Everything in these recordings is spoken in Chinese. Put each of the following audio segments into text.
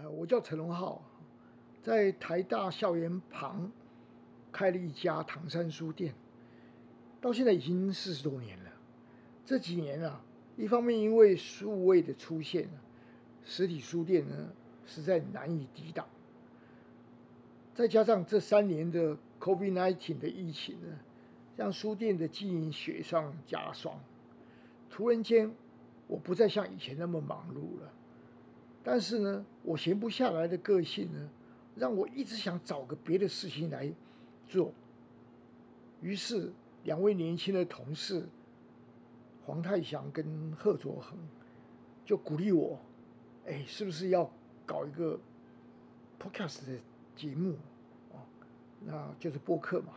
呃，我叫陈荣浩，在台大校园旁开了一家唐山书店，到现在已经四十多年了。这几年啊，一方面因为数位的出现，实体书店呢实在难以抵挡，再加上这三年的 COVID-19 的疫情呢，让书店的经营雪上加霜。突然间，我不再像以前那么忙碌了。但是呢，我闲不下来的个性呢，让我一直想找个别的事情来做。于是，两位年轻的同事黄泰祥跟贺卓恒就鼓励我：“哎，是不是要搞一个 podcast 的节目啊？那就是播客嘛。”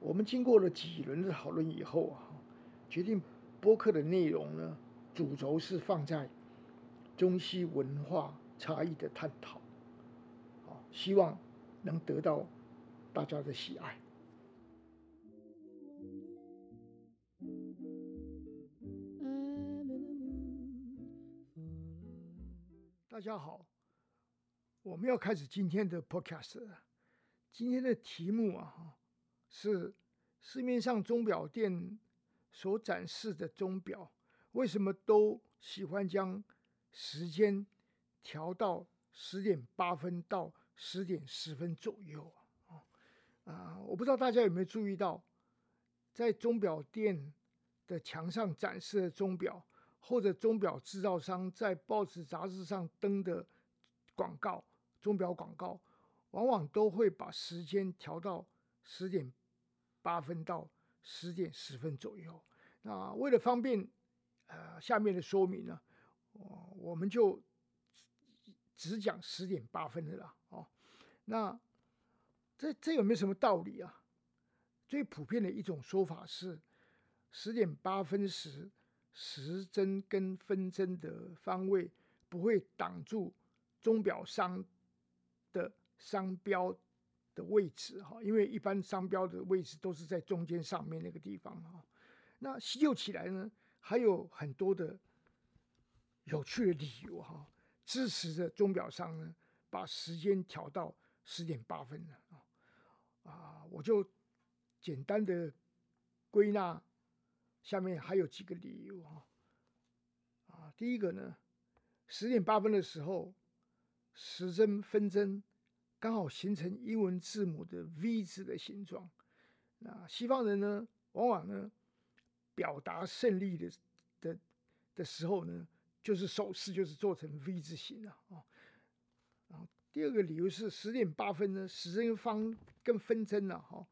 我们经过了几轮的讨论以后啊，决定播客的内容呢，主轴是放在。中西文化差异的探讨，啊，希望能得到大家的喜爱。大家好，我们要开始今天的 podcast 了。今天的题目啊，是市面上钟表店所展示的钟表，为什么都喜欢将时间调到十点八分到十点十分左右啊啊！我不知道大家有没有注意到，在钟表店的墙上展示的钟表，或者钟表制造商在报纸杂志上登的广告，钟表广告，往往都会把时间调到十点八分到十点十分左右。那为了方便，呃，下面的说明呢？我们就只讲十点八分的啦。哦，那这这有没有什么道理啊？最普遍的一种说法是，十点八分时时针跟分针的方位不会挡住钟表商的商标的位置哈，因为一般商标的位置都是在中间上面那个地方哈。那细究起来呢，还有很多的。有趣的理由哈，支持着钟表商呢，把时间调到十点八分了啊啊！我就简单的归纳，下面还有几个理由哈啊。第一个呢，十点八分的时候，时针分针刚好形成英文字母的 V 字的形状。那西方人呢，往往呢表达胜利的的的时候呢。就是手势就是做成 V 字形了啊，然后第二个理由是十点八分呢，时针方跟分针呢哈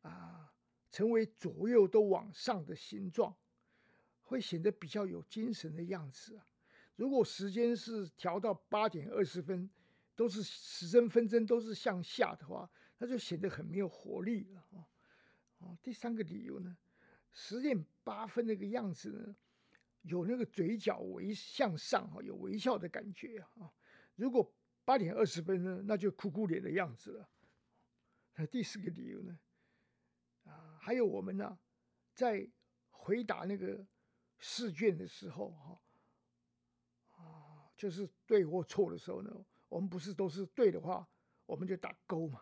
啊，成为左右都往上的形状，会显得比较有精神的样子啊。如果时间是调到八点二十分，都是时针分针都是向下的话，那就显得很没有活力了啊。哦，第三个理由呢，十点八分那个样子呢。有那个嘴角微向上哈，有微笑的感觉啊。如果八点二十分呢，那就哭哭脸的样子了。那第四个理由呢？啊，还有我们呢，在回答那个试卷的时候哈，啊，就是对或错的时候呢，我们不是都是对的话，我们就打勾嘛；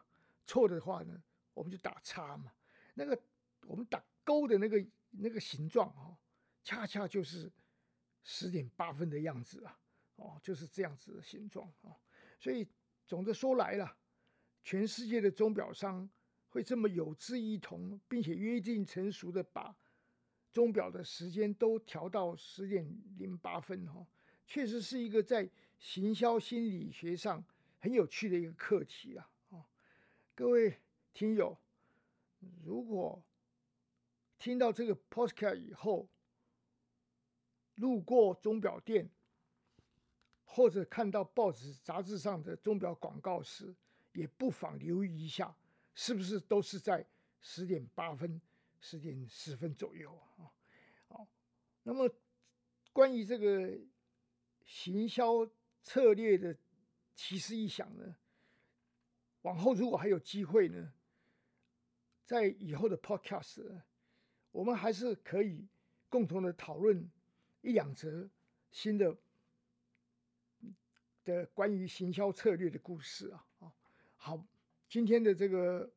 错的话呢，我们就打叉嘛。那个我们打勾的那个那个形状哈。恰恰就是十点八分的样子啊，哦，就是这样子的形状啊。所以总的说来了，全世界的钟表商会这么有志一同，并且约定成熟的把钟表的时间都调到十点零八分哈，确实是一个在行销心理学上很有趣的一个课题啊。哦，各位听友，如果听到这个 podcast 以后，路过钟表店，或者看到报纸、杂志上的钟表广告时，也不妨留意一下，是不是都是在十点八分、十点十分左右啊？好，那么关于这个行销策略的奇思异想呢，往后如果还有机会呢，在以后的 Podcast，我们还是可以共同的讨论。一两则新的的关于行销策略的故事啊啊。好，今天的这个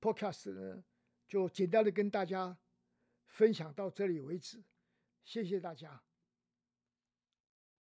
podcast 呢，就简单的跟大家分享到这里为止，谢谢大家。